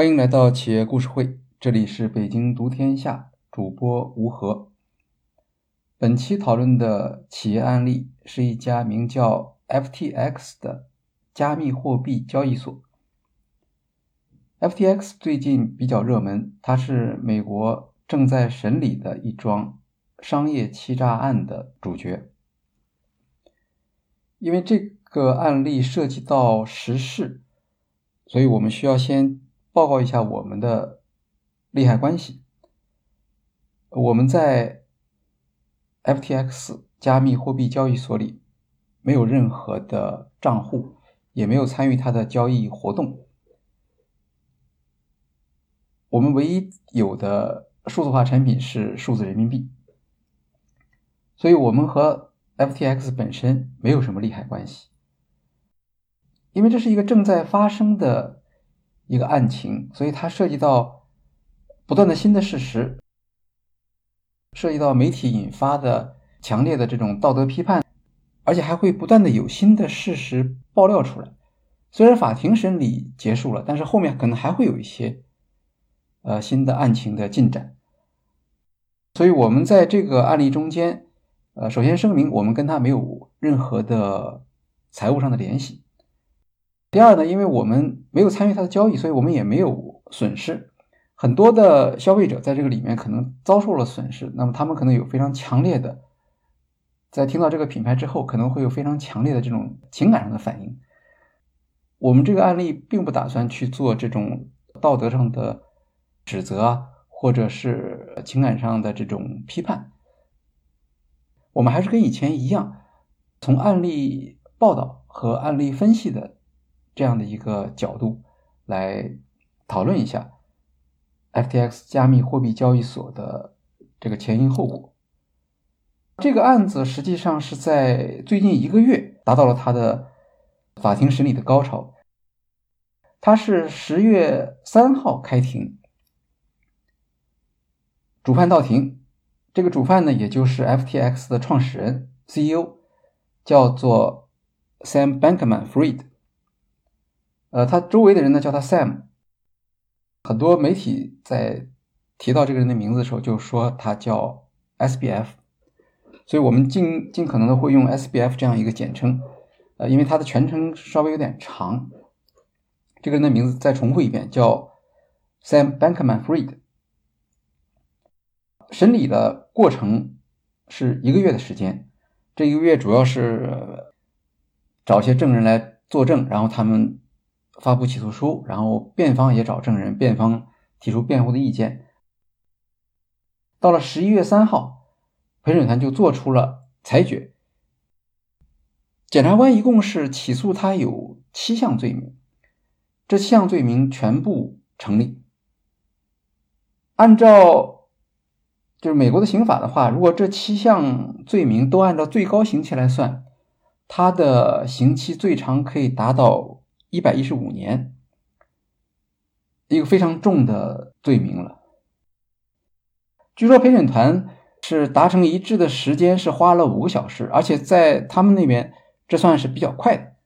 欢迎来到企业故事会，这里是北京读天下主播吴和。本期讨论的企业案例是一家名叫 FTX 的加密货币交易所。FTX 最近比较热门，它是美国正在审理的一桩商业欺诈案的主角。因为这个案例涉及到时事，所以我们需要先报告一下我们的利害关系。我们在 FTX 加密货币交易所里没有任何的账户，也没有参与它的交易活动。我们唯一有的数字化产品是数字人民币，所以我们和 FTX 本身没有什么利害关系，因为这是一个正在发生的一个案情，所以它涉及到不断的新的事实，涉及到媒体引发的强烈的这种道德批判，而且还会不断的有新的事实爆料出来。虽然法庭审理结束了，但是后面可能还会有一些呃新的案情的进展，所以我们在这个案例中间。呃，首先声明，我们跟他没有任何的财务上的联系。第二呢，因为我们没有参与他的交易，所以我们也没有损失。很多的消费者在这个里面可能遭受了损失，那么他们可能有非常强烈的，在听到这个品牌之后，可能会有非常强烈的这种情感上的反应。我们这个案例并不打算去做这种道德上的指责啊，或者是情感上的这种批判。我们还是跟以前一样，从案例报道和案例分析的这样的一个角度来讨论一下 FTX 加密货币交易所的这个前因后果。这个案子实际上是在最近一个月达到了它的法庭审理的高潮。它是十月三号开庭，主犯到庭。这个主犯呢，也就是 FTX 的创始人 CEO，叫做 Sam Bankman-Fried。呃，他周围的人呢叫他 Sam。很多媒体在提到这个人的名字的时候，就说他叫 SBF。所以我们尽尽可能的会用 SBF 这样一个简称。呃，因为他的全称稍微有点长。这个人的名字再重复一遍，叫 Sam Bankman-Fried。审理的过程是一个月的时间，这一个月主要是找一些证人来作证，然后他们发布起诉书，然后辩方也找证人，辩方提出辩护的意见。到了十一月三号，陪审团就做出了裁决，检察官一共是起诉他有七项罪名，这七项罪名全部成立，按照。就是美国的刑法的话，如果这七项罪名都按照最高刑期来算，他的刑期最长可以达到一百一十五年，一个非常重的罪名了。据说陪审团是达成一致的时间是花了五个小时，而且在他们那边这算是比较快的，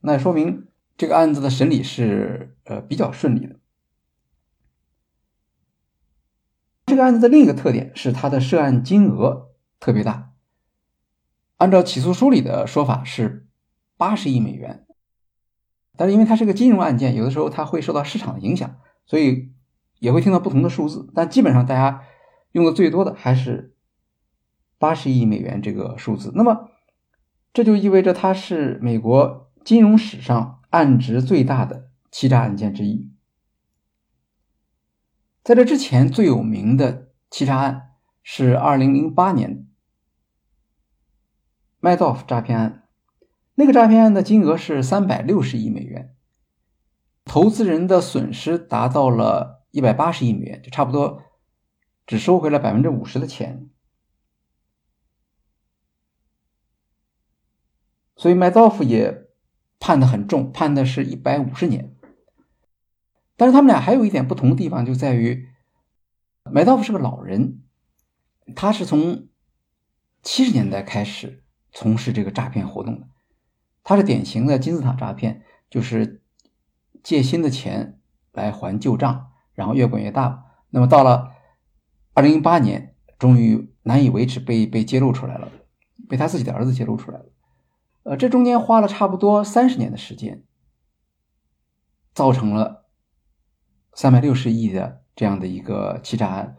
那说明这个案子的审理是呃比较顺利的。这个案子的另一个特点是，它的涉案金额特别大。按照起诉书里的说法是八十亿美元，但是因为它是个金融案件，有的时候它会受到市场的影响，所以也会听到不同的数字。但基本上大家用的最多的还是八十亿美元这个数字。那么这就意味着它是美国金融史上案值最大的欺诈案件之一。在这之前，最有名的欺诈案是2008年 Madoff 诈骗案。那个诈骗案的金额是360亿美元，投资人的损失达到了180亿美元，就差不多只收回了百分之五十的钱。所以麦道夫也判的很重，判的是一百五十年。但是他们俩还有一点不同的地方，就在于麦道夫是个老人，他是从七十年代开始从事这个诈骗活动的，他是典型的金字塔诈骗，就是借新的钱来还旧账，然后越滚越大。那么到了二零一八年，终于难以维持，被被揭露出来了，被他自己的儿子揭露出来了。呃，这中间花了差不多三十年的时间，造成了三百六十亿的这样的一个欺诈案。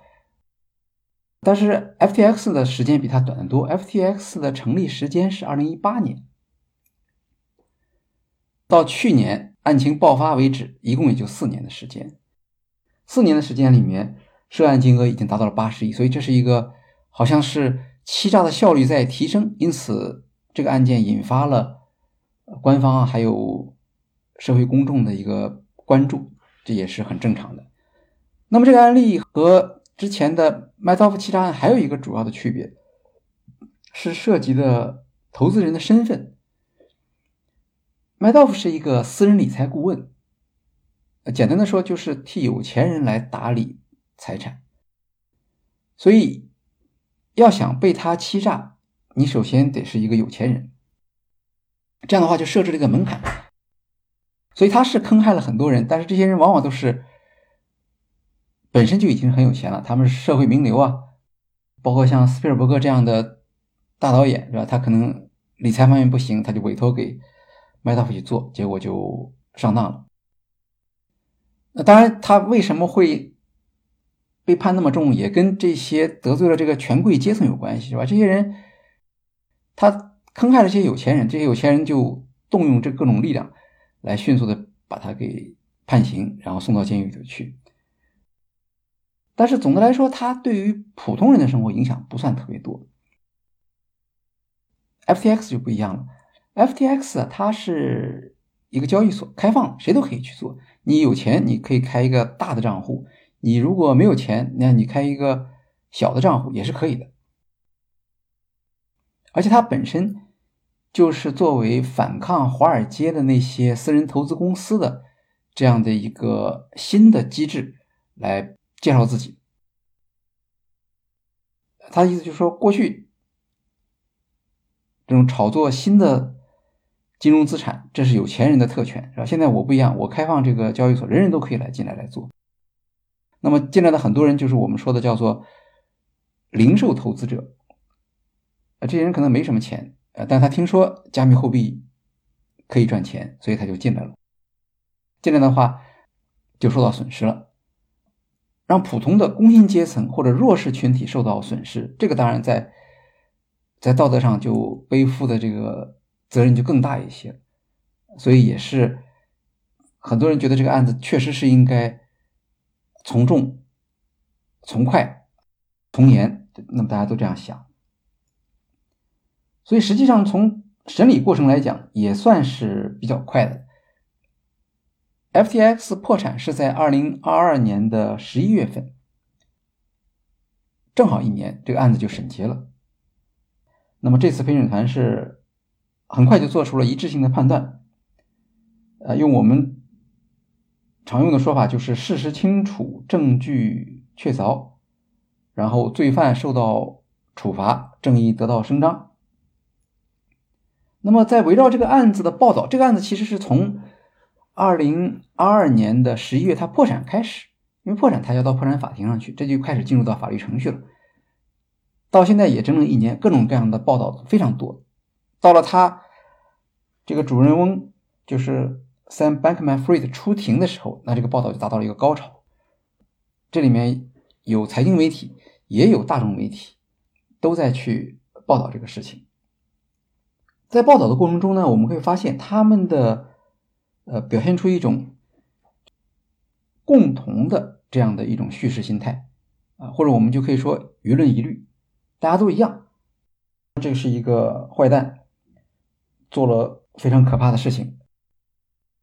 但是 FTX 的时间比它短得多，FTX 的成立时间是二零一八年，到去年案情爆发为止，一共也就四年的时间。四年的时间里面，涉案金额已经达到了八十亿，所以这是一个好像是欺诈的效率在提升，因此这个案件引发了官方还有社会公众的一个关注，这也是很正常的。那么这个案例和之前的麦道夫欺诈案还有一个主要的区别，是涉及的投资人的身份。麦道夫是一个私人理财顾问，简单的说就是替有钱人来打理财产。所以要想被他欺诈，你首先得是一个有钱人。这样的话就设置了一个门槛，所以他是坑害了很多人，但是这些人往往都是。本身就已经很有钱了，他们是社会名流啊，包括像斯皮尔伯格这样的大导演，是吧？他可能理财方面不行，他就委托给麦道夫去做，结果就上当了。那当然，他为什么会被判那么重，也跟这些得罪了这个权贵阶层有关系，是吧？这些人他坑害了这些有钱人，这些有钱人就动用这各种力量来迅速的把他给判刑，然后送到监狱里去。但是总的来说，他对于普通人的生活影响不算特别多。FTX 就不一样了，FTX 它是一个交易所，开放，谁都可以去做。你有钱，你可以开一个大的账户；你如果没有钱，那你开一个小的账户也是可以的。而且它本身就是作为反抗华尔街的那些私人投资公司的这样的一个新的机制来。介绍自己，他的意思就是说，过去这种炒作新的金融资产，这是有钱人的特权，是吧？现在我不一样，我开放这个交易所，人人都可以来进来来做。那么进来的很多人就是我们说的叫做零售投资者，啊，这些人可能没什么钱，呃，但他听说加密货币可以赚钱，所以他就进来了。进来的话，就受到损失了。让普通的工薪阶层或者弱势群体受到损失，这个当然在在道德上就背负的这个责任就更大一些，所以也是很多人觉得这个案子确实是应该从重、从快、从严，那么大家都这样想，所以实际上从审理过程来讲也算是比较快的。FTX 破产是在二零二二年的十一月份，正好一年，这个案子就审结了。那么这次陪审团是很快就做出了一致性的判断，呃，用我们常用的说法就是事实清楚，证据确凿，然后罪犯受到处罚，正义得到伸张。那么在围绕这个案子的报道，这个案子其实是从。二零二二年的十一月，他破产开始，因为破产，他要到破产法庭上去，这就开始进入到法律程序了。到现在也整整一年，各种各样的报道非常多。到了他这个主人翁就是 Sam Bankman-Fried 出庭的时候，那这个报道就达到了一个高潮。这里面有财经媒体，也有大众媒体，都在去报道这个事情。在报道的过程中呢，我们会发现他们的。呃，表现出一种共同的这样的一种叙事心态啊，或者我们就可以说舆论一律，大家都一样，这是一个坏蛋，做了非常可怕的事情，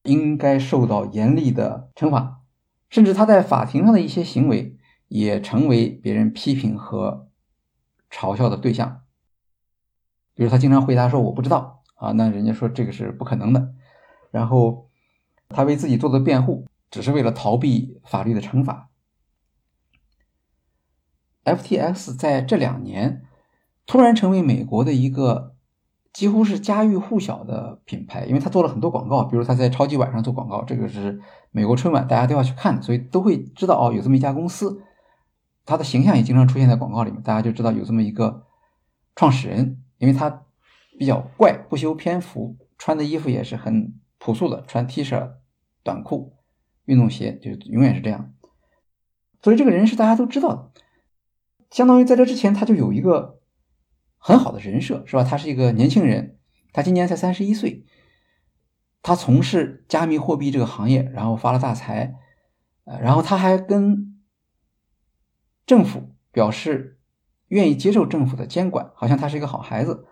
应该受到严厉的惩罚，甚至他在法庭上的一些行为也成为别人批评和嘲笑的对象，比如他经常回答说我不知道啊，那人家说这个是不可能的，然后。他为自己做的辩护，只是为了逃避法律的惩罚。FTX 在这两年突然成为美国的一个几乎是家喻户晓的品牌，因为他做了很多广告，比如他在超级碗上做广告，这个是美国春晚大家都要去看，所以都会知道哦，有这么一家公司，他的形象也经常出现在广告里面，大家就知道有这么一个创始人，因为他比较怪，不修边幅，穿的衣服也是很朴素的，穿 T 恤、短裤、运动鞋，就永远是这样，所以这个人是大家都知道的，相当于在这之前他就有一个。很好的人设是吧？他是一个年轻人，他今年才三十一岁，他从事加密货币这个行业，然后发了大财，呃，然后他还跟政府表示愿意接受政府的监管，好像他是一个好孩子，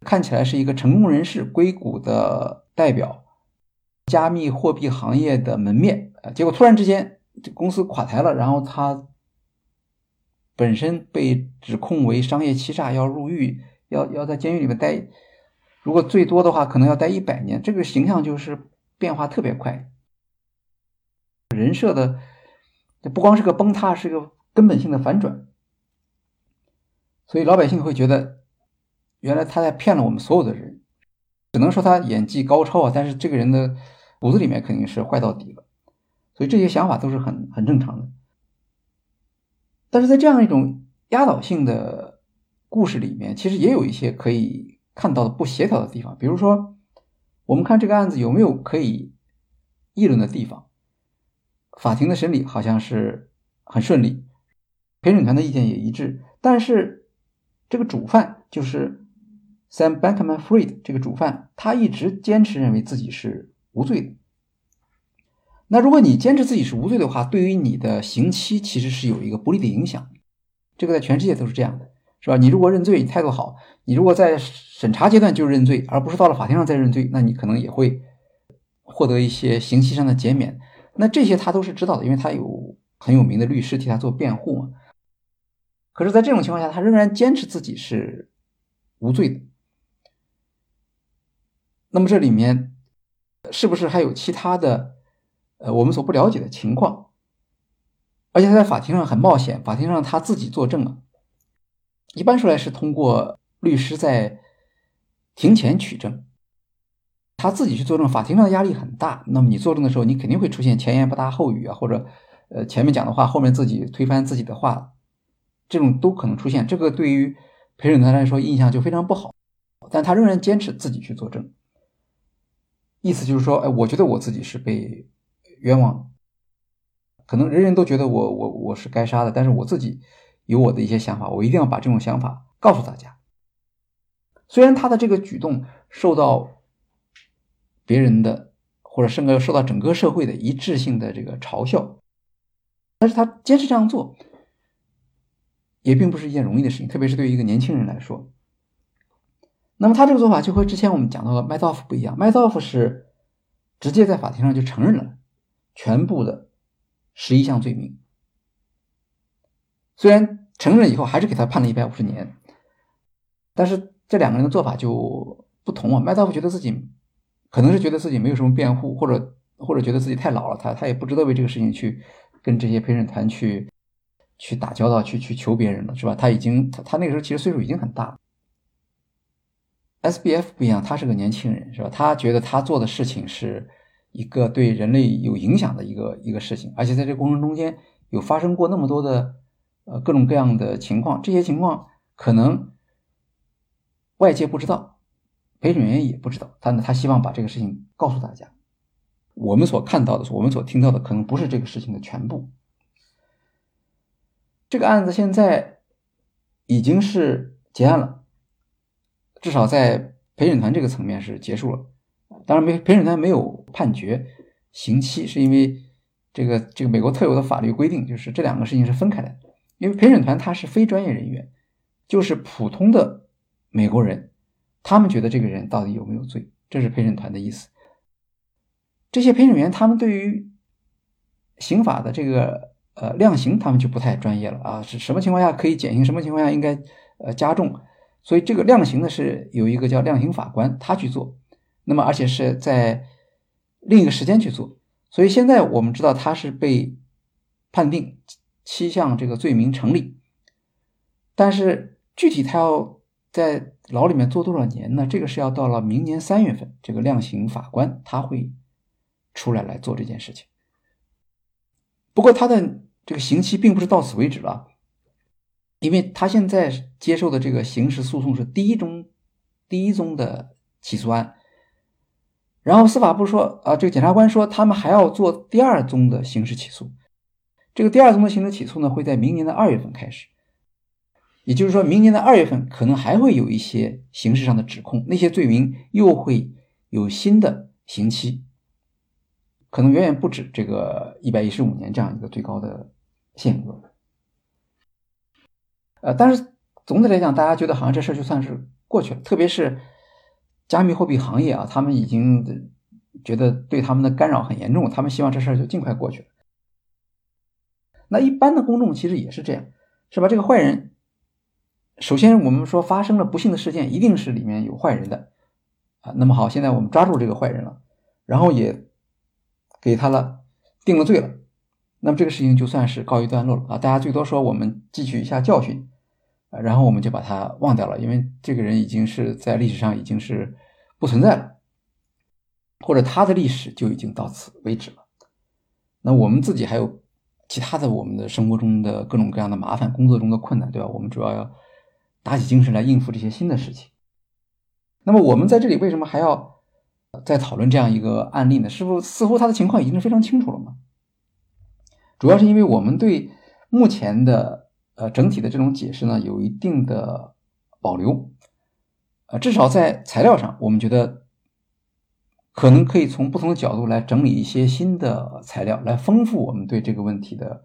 看起来是一个成功人士，硅谷的代表，加密货币行业的门面，呃，结果突然之间这公司垮台了，然后他。本身被指控为商业欺诈，要入狱，要要在监狱里面待，如果最多的话，可能要待一百年。这个形象就是变化特别快，人设的这不光是个崩塌，是个根本性的反转。所以老百姓会觉得，原来他在骗了我们所有的人。只能说他演技高超啊，但是这个人的骨子里面肯定是坏到底了。所以这些想法都是很很正常的。但是在这样一种压倒性的故事里面，其实也有一些可以看到的不协调的地方。比如说，我们看这个案子有没有可以议论的地方？法庭的审理好像是很顺利，陪审团的意见也一致。但是这个主犯就是 Sam Bankman-Fried 这个主犯，他一直坚持认为自己是无罪的。那如果你坚持自己是无罪的话，对于你的刑期其实是有一个不利的影响。这个在全世界都是这样的，是吧？你如果认罪，你态度好；你如果在审查阶段就认罪，而不是到了法庭上再认罪，那你可能也会获得一些刑期上的减免。那这些他都是知道的，因为他有很有名的律师替他做辩护嘛。可是，在这种情况下，他仍然坚持自己是无罪的。那么，这里面是不是还有其他的？呃，我们所不了解的情况，而且他在法庭上很冒险，法庭上他自己作证了。一般说来是通过律师在庭前取证，他自己去作证，法庭上的压力很大。那么你作证的时候，你肯定会出现前言不搭后语啊，或者呃前面讲的话，后面自己推翻自己的话，这种都可能出现。这个对于陪审团来说印象就非常不好，但他仍然坚持自己去作证，意思就是说，哎，我觉得我自己是被。冤枉，可能人人都觉得我我我是该杀的，但是我自己有我的一些想法，我一定要把这种想法告诉大家。虽然他的这个举动受到别人的或者甚至受到整个社会的一致性的这个嘲笑，但是他坚持这样做，也并不是一件容易的事情，特别是对于一个年轻人来说。那么他这个做法就和之前我们讲到的麦道夫不一样，麦道夫是直接在法庭上就承认了。全部的十一项罪名，虽然承认以后还是给他判了一百五十年，但是这两个人的做法就不同啊。麦道夫觉得自己可能是觉得自己没有什么辩护，或者或者觉得自己太老了，他他也不值得为这个事情去跟这些陪审团去去打交道，去去求别人了，是吧？他已经他他那个时候其实岁数已经很大了。S B F 不一样，他是个年轻人，是吧？他觉得他做的事情是。一个对人类有影响的一个一个事情，而且在这个过程中间有发生过那么多的呃各种各样的情况，这些情况可能外界不知道，陪审员也不知道，他呢他希望把这个事情告诉大家。我们所看到的，我们所听到的，可能不是这个事情的全部。这个案子现在已经是结案了，至少在陪审团这个层面是结束了。当然，没陪审团没有判决刑期，是因为这个这个美国特有的法律规定，就是这两个事情是分开的。因为陪审团他是非专业人员，就是普通的美国人，他们觉得这个人到底有没有罪，这是陪审团的意思。这些陪审员他们对于刑法的这个呃量刑，他们就不太专业了啊，是什么情况下可以减刑，什么情况下应该呃加重，所以这个量刑呢是有一个叫量刑法官他去做。那么，而且是在另一个时间去做，所以现在我们知道他是被判定七项这个罪名成立，但是具体他要在牢里面坐多少年呢？这个是要到了明年三月份，这个量刑法官他会出来来做这件事情。不过他的这个刑期并不是到此为止了，因为他现在接受的这个刑事诉讼是第一宗第一宗的起诉案，然后司法部说啊，这个检察官说他们还要做第二宗的刑事起诉，这个第二宗的刑事起诉呢会在明年的二月份开始。也就是说，明年的二月份可能还会有一些刑事上的指控，那些罪名又会有新的刑期，可能远远不止这个一百一十五年这样一个最高的限额。呃，但是总体来讲，大家觉得好像这事儿就算是过去了，特别是加密货币行业啊，他们已经觉得对他们的干扰很严重，他们希望这事儿就尽快过去。那一般的公众其实也是这样，是吧？这个坏人。首先，我们说发生了不幸的事件，一定是里面有坏人的啊。那么好，现在我们抓住这个坏人了，然后也给他了定了罪了，那么这个事情就算是告一段落了啊。大家最多说我们汲取一下教训啊，然后我们就把他忘掉了，因为这个人已经是在历史上已经是不存在了，或者他的历史就已经到此为止了。那我们自己还有其他的我们的生活中的各种各样的麻烦，工作中的困难，对吧？我们主要要。打起精神来应付这些新的事情。那么我们在这里为什么还要再讨论这样一个案例呢？是不似乎他的情况已经是非常清楚了吗？主要是因为我们对目前的呃整体的这种解释呢有一定的保留，啊，至少在材料上，我们觉得可能可以从不同的角度来整理一些新的材料，来丰富我们对这个问题的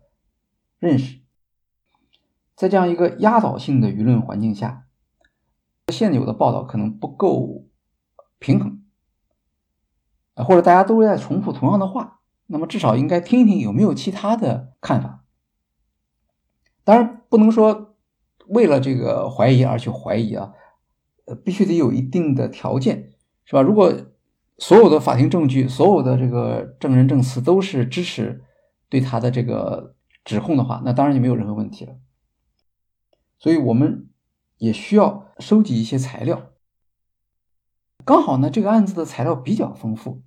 认识。在这样一个压倒性的舆论环境下，现有的报道可能不够平衡，或者大家都在重复同样的话，那么至少应该听一听有没有其他的看法。当然，不能说为了这个怀疑而去怀疑啊，呃，必须得有一定的条件，是吧？如果所有的法庭证据、所有的这个证人证词都是支持对他的这个指控的话，那当然就没有任何问题了。所以我们也需要收集一些材料。刚好呢，这个案子的材料比较丰富。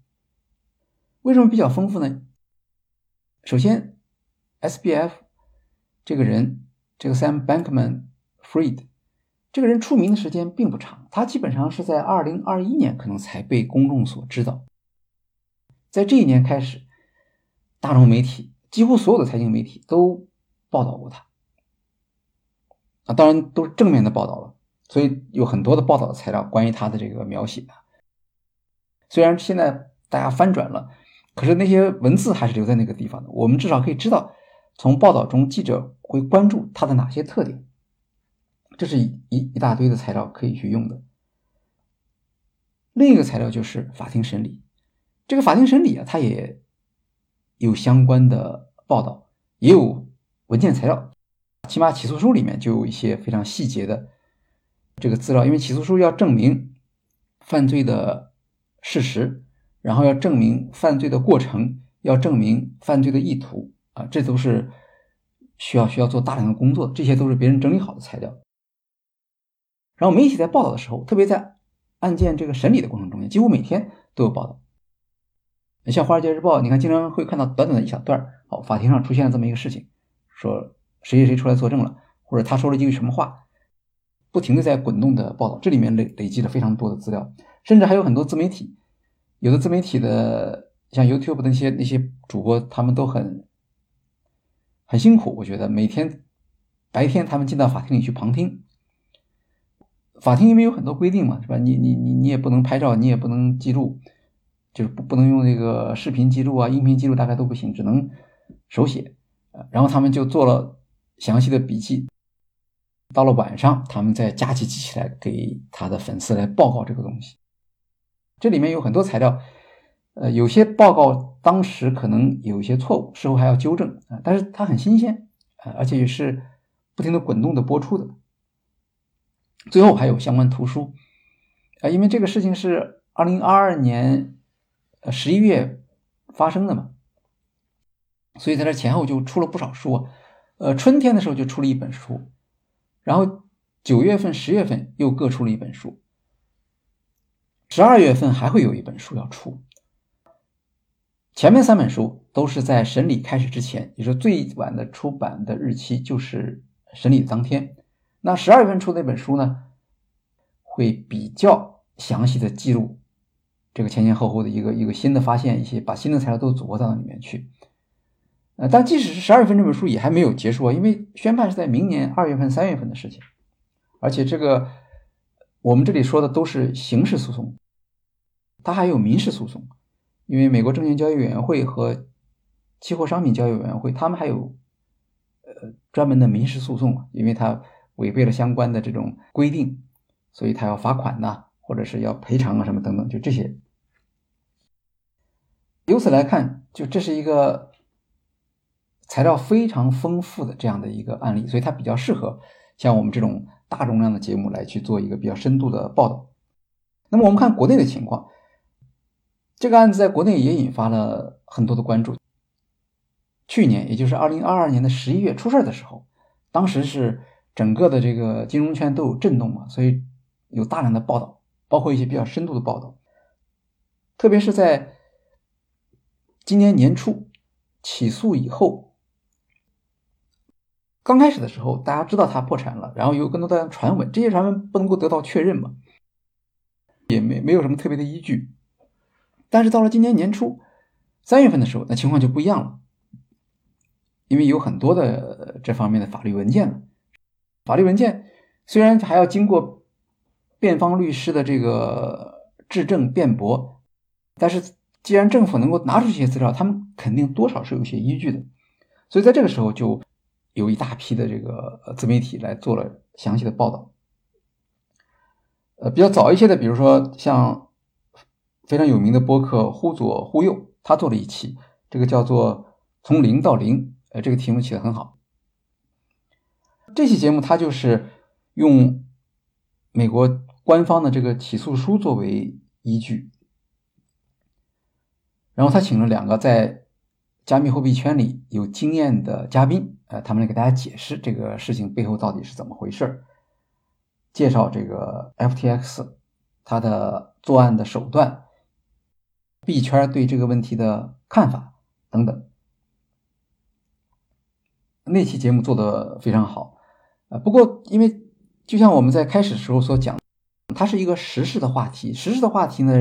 为什么比较丰富呢？首先，SBF 这个人，这个 Sam Bankman-Fried 这个人出名的时间并不长，他基本上是在二零二一年可能才被公众所知道。在这一年开始，大众媒体几乎所有的财经媒体都报道过他。啊，当然都是正面的报道了，所以有很多的报道的材料关于他的这个描写。虽然现在大家翻转了，可是那些文字还是留在那个地方的。我们至少可以知道，从报道中记者会关注他的哪些特点。这是一一大堆的材料可以去用的。另一个材料就是法庭审理，这个法庭审理啊，它也有相关的报道，也有文件材料。起码起诉书里面就有一些非常细节的这个资料，因为起诉书要证明犯罪的事实，然后要证明犯罪的过程，要证明犯罪的意图啊，这都是需要需要做大量的工作，这些都是别人整理好的材料。然后媒体在报道的时候，特别在案件这个审理的过程中间，几乎每天都有报道。像《华尔街日报》，你看经常会看到短短的一小段儿，哦，法庭上出现了这么一个事情，说。谁谁谁出来作证了，或者他说了一句什么话，不停的在滚动的报道，这里面累累积了非常多的资料，甚至还有很多自媒体，有的自媒体的像 YouTube 的那些那些主播，他们都很很辛苦，我觉得每天白天他们进到法庭里去旁听，法庭因为有很多规定嘛，是吧？你你你你也不能拍照，你也不能记录，就是不不能用那个视频记录啊，音频记录大概都不行，只能手写，然后他们就做了。详细的笔记，到了晚上，他们再加起记起来给他的粉丝来报告这个东西。这里面有很多材料，呃，有些报告当时可能有一些错误，事后还要纠正啊。但是它很新鲜啊，而且也是不停的滚动的播出的。最后还有相关图书啊，因为这个事情是二零二二年呃十一月发生的嘛，所以在这前后就出了不少书。呃，春天的时候就出了一本书，然后九月份、十月份又各出了一本书，十二月份还会有一本书要出。前面三本书都是在审理开始之前，也就是最晚的出版的日期就是审理当天。那十二月份出的那本书呢，会比较详细的记录这个前前后后的一个一个新的发现，一些把新的材料都组合到里面去。呃，但即使是十二月份这本书也还没有结束啊，因为宣判是在明年二月份、三月份的事情，而且这个我们这里说的都是刑事诉讼，它还有民事诉讼。因为美国证券交易委员会和期货商品交易委员会，他们还有呃专门的民事诉讼，因为他违背了相关的这种规定，所以他要罚款呐，或者是要赔偿啊什么等等，就这些。由此来看，就这是一个材料非常丰富的这样的一个案例，所以它比较适合像我们这种大容量的节目来去做一个比较深度的报道。那么我们看国内的情况。这个案子在国内也引发了很多的关注。去年，也就是二零二二年的十一月出事的时候，当时是整个的这个金融圈都有震动嘛，所以有大量的报道，包括一些比较深度的报道。特别是在今年年初起诉以后，刚开始的时候，大家知道他破产了，然后有更多的传闻，这些传闻不能够得到确认嘛，也没没有什么特别的依据。但是到了今年年初三月份的时候，那情况就不一样了，因为有很多的这方面的法律文件了。法律文件虽然还要经过辩方律师的这个质证辩驳，但是既然政府能够拿出这些资料，他们肯定多少是有些依据的。所以在这个时候，就有一大批的这个自媒体来做了详细的报道。呃，比较早一些的，比如说像。非常有名的播客“忽左忽右”，他做了一期，这个叫做“从零到零”，呃，这个题目起的很好。这期节目他就是用美国官方的这个起诉书作为依据，然后他请了两个在加密货币圈里有经验的嘉宾，呃，他们来给大家解释这个事情背后到底是怎么回事介绍这个 FTX 它的作案的手段。币圈对这个问题的看法等等，那期节目做的非常好，啊，不过因为就像我们在开始时候所讲，它是一个时事的话题，时事的话题呢，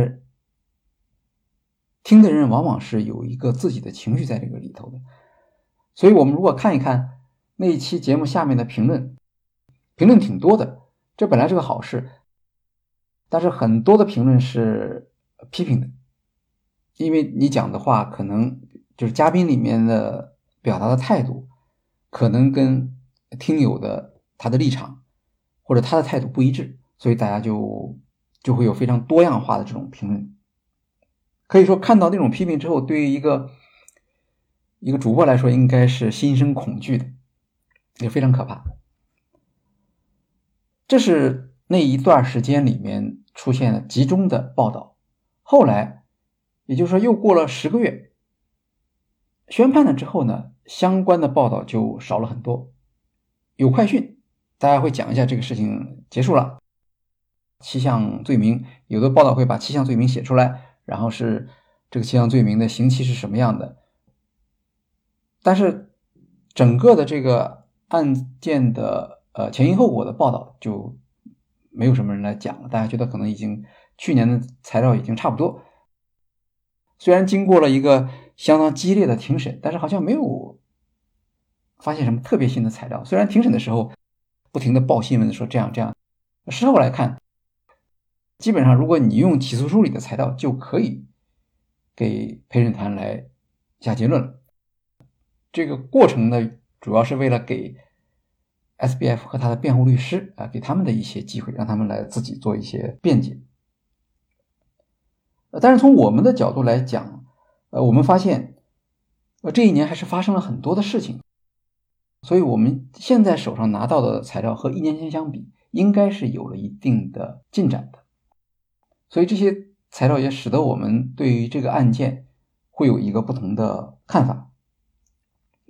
听的人往往是有一个自己的情绪在这个里头的，所以我们如果看一看那一期节目下面的评论，评论挺多的，这本来是个好事，但是很多的评论是批评的。因为你讲的话，可能就是嘉宾里面的表达的态度，可能跟听友的他的立场或者他的态度不一致，所以大家就就会有非常多样化的这种评论。可以说，看到那种批评之后，对于一个一个主播来说，应该是心生恐惧的，也非常可怕。这是那一段时间里面出现了集中的报道，后来。也就是说，又过了十个月，宣判了之后呢，相关的报道就少了很多。有快讯，大家会讲一下这个事情结束了，七项罪名，有的报道会把七项罪名写出来，然后是这个七项罪名的刑期是什么样的。但是整个的这个案件的呃前因后果的报道就没有什么人来讲了，大家觉得可能已经去年的材料已经差不多。虽然经过了一个相当激烈的庭审，但是好像没有发现什么特别新的材料。虽然庭审的时候不停的报新闻说这样这样，事后来看，基本上如果你用起诉书里的材料，就可以给陪审团来下结论了。这个过程呢，主要是为了给 SBF 和他的辩护律师啊，给他们的一些机会，让他们来自己做一些辩解。但是从我们的角度来讲，呃，我们发现，呃，这一年还是发生了很多的事情，所以我们现在手上拿到的材料和一年前相比，应该是有了一定的进展的。所以这些材料也使得我们对于这个案件会有一个不同的看法。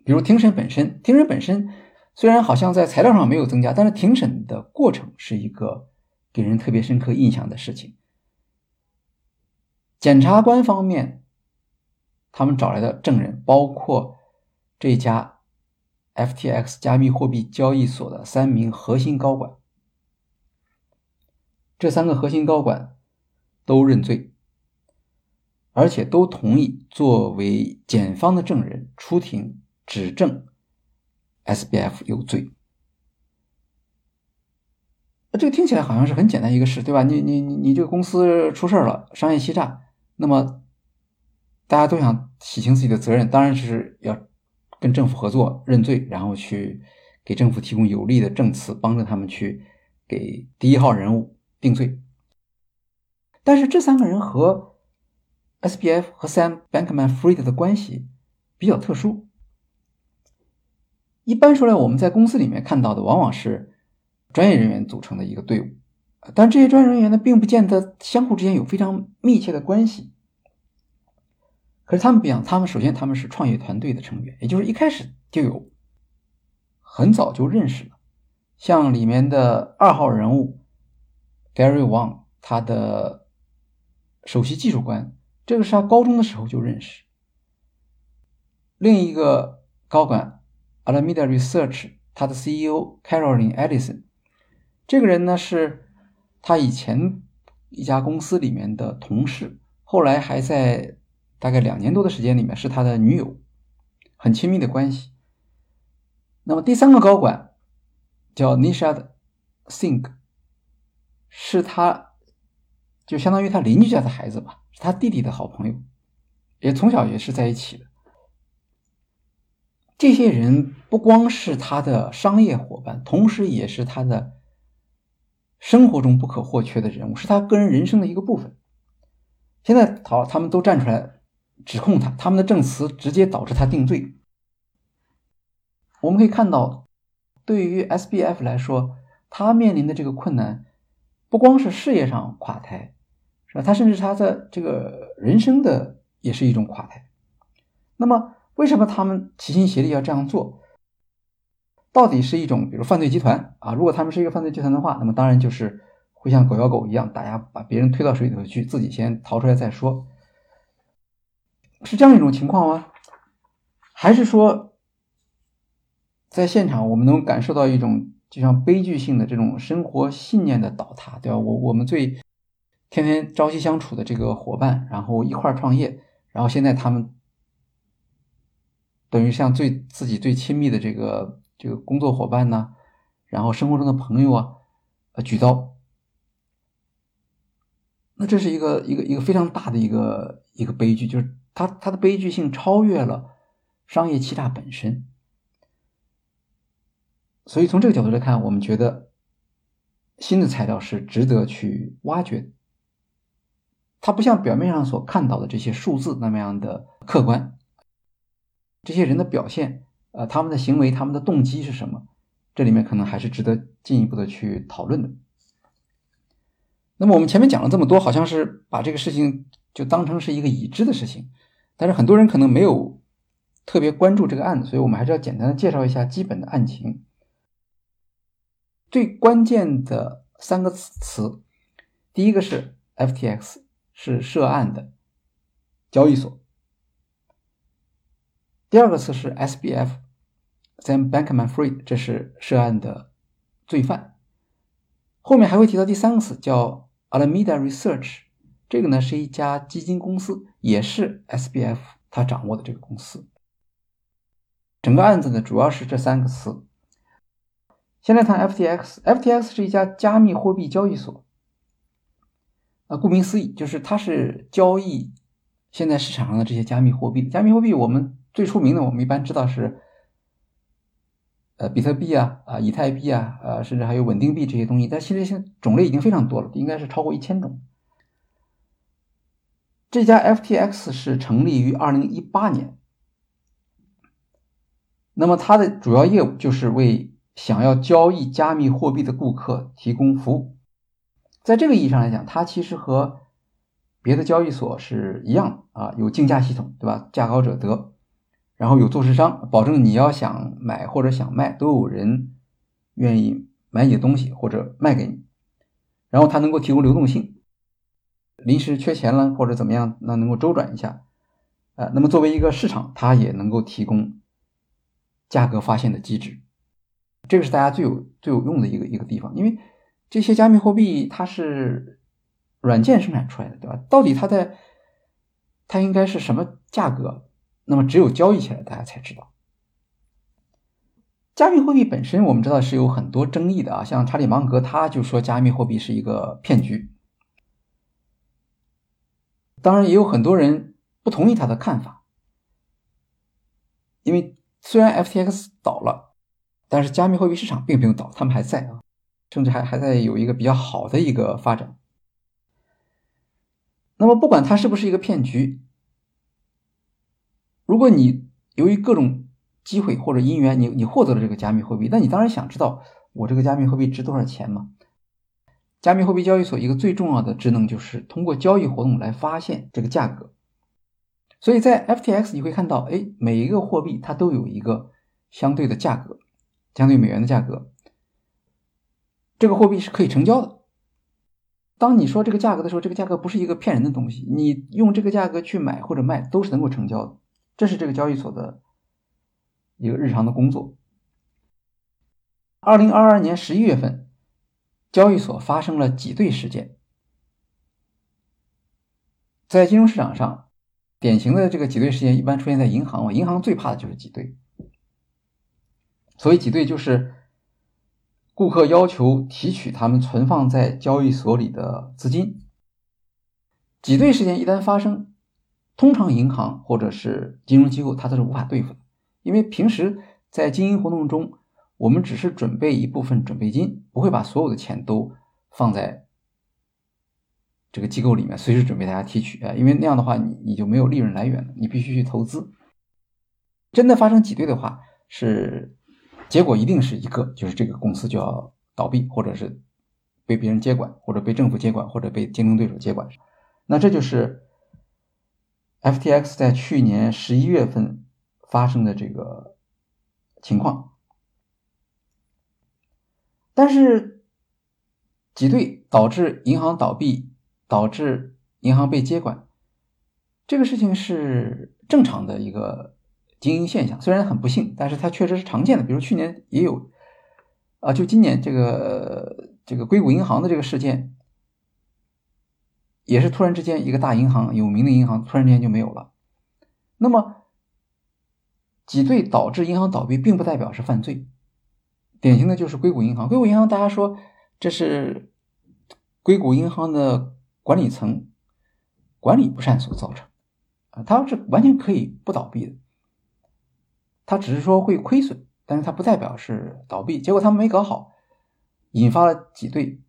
比如庭审本身，庭审本身虽然好像在材料上没有增加，但是庭审的过程是一个给人特别深刻印象的事情。检察官方面，他们找来的证人包括这家 FTX 加密货币交易所的三名核心高管，这三个核心高管都认罪，而且都同意作为检方的证人出庭指证 SBF 有罪。这个听起来好像是很简单一个事，对吧？你你你你这个公司出事了，商业欺诈。那么，大家都想洗清自己的责任，当然是要跟政府合作认罪，然后去给政府提供有力的证词，帮着他们去给第一号人物定罪。但是这三个人和 SBF 和 Sam Bankman-Fried 的关系比较特殊。一般说来，我们在公司里面看到的往往是专业人员组成的一个队伍。但这些专业人员呢，并不见得相互之间有非常密切的关系。可是他们不一样，他们首先他们是创业团队的成员，也就是一开始就有，很早就认识了。像里面的二号人物 Gary Wang，他的首席技术官，这个是他高中的时候就认识。另一个高管 Alameda Research，他的 CEO Caroline Edison，这个人呢是。他以前一家公司里面的同事，后来还在大概两年多的时间里面是他的女友，很亲密的关系。那么第三个高管叫 Nishad Singh，是他就相当于他邻居家的孩子吧，是他弟弟的好朋友，也从小也是在一起的。这些人不光是他的商业伙伴，同时也是他的。生活中不可或缺的人物，是他个人人生的一个部分。现在好，他们都站出来指控他，他们的证词直接导致他定罪。我们可以看到，对于 SBF 来说，他面临的这个困难，不光是事业上垮台，是吧？他甚至他的这个人生的也是一种垮台。那么，为什么他们齐心协力要这样做？到底是一种，比如犯罪集团啊？如果他们是一个犯罪集团的话，那么当然就是会像狗咬狗一样，大家把别人推到水里头去，自己先逃出来再说，是这样一种情况吗？还是说，在现场我们能感受到一种就像悲剧性的这种生活信念的倒塌，对吧？我我们最天天朝夕相处的这个伙伴，然后一块儿创业，然后现在他们等于像最自己最亲密的这个。这个工作伙伴呢，然后生活中的朋友啊，呃，举刀，那这是一个一个一个非常大的一个一个悲剧，就是它它的悲剧性超越了商业欺诈本身。所以从这个角度来看，我们觉得新的材料是值得去挖掘。它不像表面上所看到的这些数字那么样的客观，这些人的表现。呃，他们的行为，他们的动机是什么？这里面可能还是值得进一步的去讨论的。那么我们前面讲了这么多，好像是把这个事情就当成是一个已知的事情，但是很多人可能没有特别关注这个案子，所以我们还是要简单的介绍一下基本的案情。最关键的三个词，第一个是 FTX 是涉案的交易所。第二个词是 SBF，Sam Bankman-Fried，这是涉案的罪犯。后面还会提到第三个词叫 Alameda Research，这个呢是一家基金公司，也是 SBF 他掌握的这个公司。整个案子呢主要是这三个词。先来谈 FTX，FTX 是一家加密货币交易所。啊，顾名思义，就是它是交易现在市场上的这些加密货币。加密货币我们。最出名的，我们一般知道是，呃，比特币啊，啊，以太币啊，呃，甚至还有稳定币这些东西。但其实现在种类已经非常多了，应该是超过一千种。这家 FTX 是成立于二零一八年，那么它的主要业务就是为想要交易加密货币的顾客提供服务。在这个意义上来讲，它其实和别的交易所是一样啊，有竞价系统，对吧？价高者得。然后有做市商，保证你要想买或者想卖，都有人愿意买你的东西或者卖给你。然后它能够提供流动性，临时缺钱了或者怎么样，那能够周转一下。呃，那么作为一个市场，它也能够提供价格发现的机制，这个是大家最有最有用的一个一个地方。因为这些加密货币它是软件生产出来的，对吧？到底它在它应该是什么价格？那么只有交易起来，大家才知道。加密货币本身，我们知道是有很多争议的啊，像查理芒格他就说加密货币是一个骗局。当然，也有很多人不同意他的看法，因为虽然 FTX 倒了，但是加密货币市场并没有倒，他们还在啊，甚至还还在有一个比较好的一个发展。那么，不管它是不是一个骗局。如果你由于各种机会或者因缘，你你获得了这个加密货币，那你当然想知道我这个加密货币值多少钱嘛？加密货币交易所一个最重要的职能就是通过交易活动来发现这个价格。所以在 FTX 你会看到，哎，每一个货币它都有一个相对的价格，相对美元的价格，这个货币是可以成交的。当你说这个价格的时候，这个价格不是一个骗人的东西，你用这个价格去买或者卖都是能够成交的。这是这个交易所的一个日常的工作。二零二二年十一月份，交易所发生了挤兑事件。在金融市场上，典型的这个挤兑事件一般出现在银行，银行最怕的就是挤兑。所谓挤兑，就是顾客要求提取他们存放在交易所里的资金。挤兑事件一旦发生，通常银行或者是金融机构，它都是无法对付的，因为平时在经营活动中，我们只是准备一部分准备金，不会把所有的钱都放在这个机构里面，随时准备大家提取啊，因为那样的话，你你就没有利润来源了，你必须去投资。真的发生挤兑的话，是结果一定是一个，就是这个公司就要倒闭，或者是被别人接管，或者被政府接管，或者被竞争对手接管，那这就是。FTX 在去年十一月份发生的这个情况，但是挤兑导致银行倒闭，导致银行被接管，这个事情是正常的一个经营现象，虽然很不幸，但是它确实是常见的。比如去年也有，啊，就今年这个这个硅谷银行的这个事件。也是突然之间，一个大银行、有名的银行突然之间就没有了。那么，挤兑导致银行倒闭，并不代表是犯罪。典型的就是硅谷银行。硅谷银行，大家说这是硅谷银行的管理层管理不善所造成啊，它是完全可以不倒闭的。它只是说会亏损，但是它不代表是倒闭。结果他们没搞好，引发了挤兑。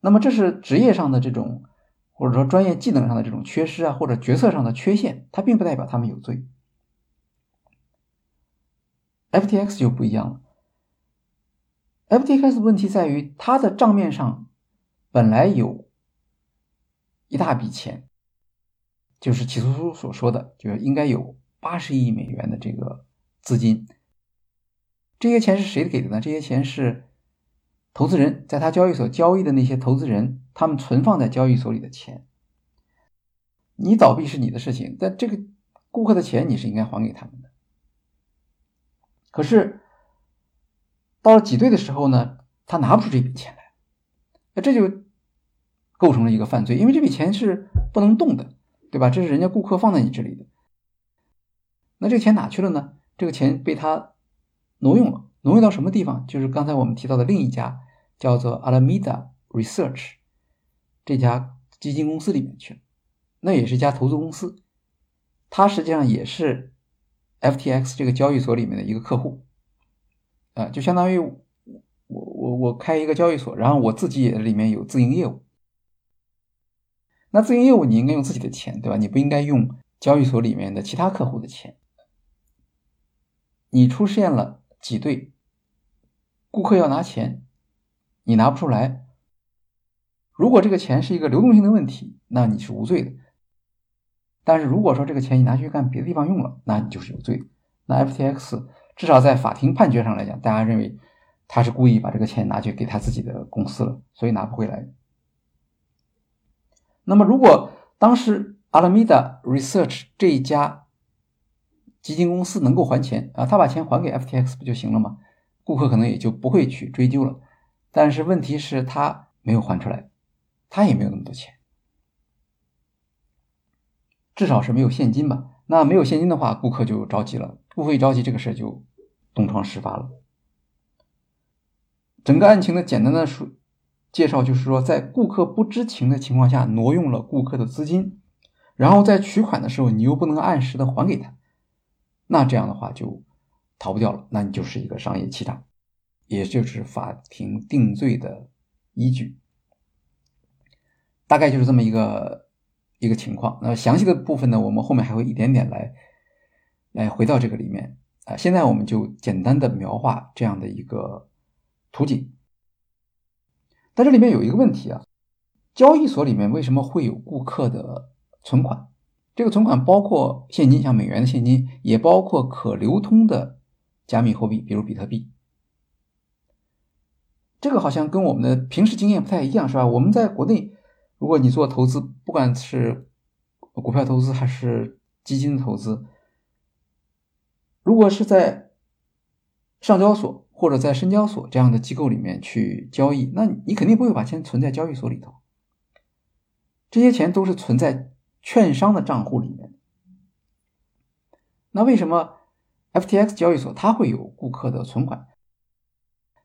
那么这是职业上的这种，或者说专业技能上的这种缺失啊，或者决策上的缺陷，它并不代表他们有罪。FTX 就不一样了，FTX 问题在于它的账面上本来有一大笔钱，就是起诉书所说的，就是应该有八十亿美元的这个资金，这些钱是谁给的呢？这些钱是。投资人在他交易所交易的那些投资人，他们存放在交易所里的钱，你倒闭是你的事情，但这个顾客的钱你是应该还给他们的。可是到了挤兑的时候呢，他拿不出这笔钱来，那这就构成了一个犯罪，因为这笔钱是不能动的，对吧？这是人家顾客放在你这里的，那这个钱哪去了呢？这个钱被他挪用了，挪用到什么地方？就是刚才我们提到的另一家。叫做 Alameda Research 这家基金公司里面去了，那也是一家投资公司，它实际上也是 FTX 这个交易所里面的一个客户，啊，就相当于我我我开一个交易所，然后我自己也里面有自营业务，那自营业务你应该用自己的钱，对吧？你不应该用交易所里面的其他客户的钱，你出现了挤兑，顾客要拿钱。你拿不出来，如果这个钱是一个流动性的问题，那你是无罪的。但是如果说这个钱你拿去干别的地方用了，那你就是有罪。那 FTX 至少在法庭判决上来讲，大家认为他是故意把这个钱拿去给他自己的公司了，所以拿不回来。那么如果当时 Alameda Research 这一家基金公司能够还钱啊，他把钱还给 FTX 不就行了吗？顾客可能也就不会去追究了。但是问题是，他没有还出来，他也没有那么多钱。至少是没有现金吧？那没有现金的话，顾客就着急了。顾客一着急，这个事就东窗事发了。整个案情的简单的说介绍就是说，在顾客不知情的情况下挪用了顾客的资金，然后在取款的时候你又不能按时的还给他，那这样的话就逃不掉了。那你就是一个商业欺诈，也就是法庭定罪的依据。大概就是这么一个。一个情况，那么详细的部分呢，我们后面还会一点点来来回到这个里面啊。现在我们就简单的描画这样的一个图景。但这里面有一个问题啊，交易所里面为什么会有顾客的存款？这个存款包括现金，像美元的现金，也包括可流通的加密货币，比如比特币。这个好像跟我们的平时经验不太一样，是吧？我们在国内。如果你做投资，不管是股票投资还是基金投资，如果是在上交所或者在深交所这样的机构里面去交易，那你肯定不会把钱存在交易所里头，这些钱都是存在券商的账户里面。那为什么 FTX 交易所它会有顾客的存款？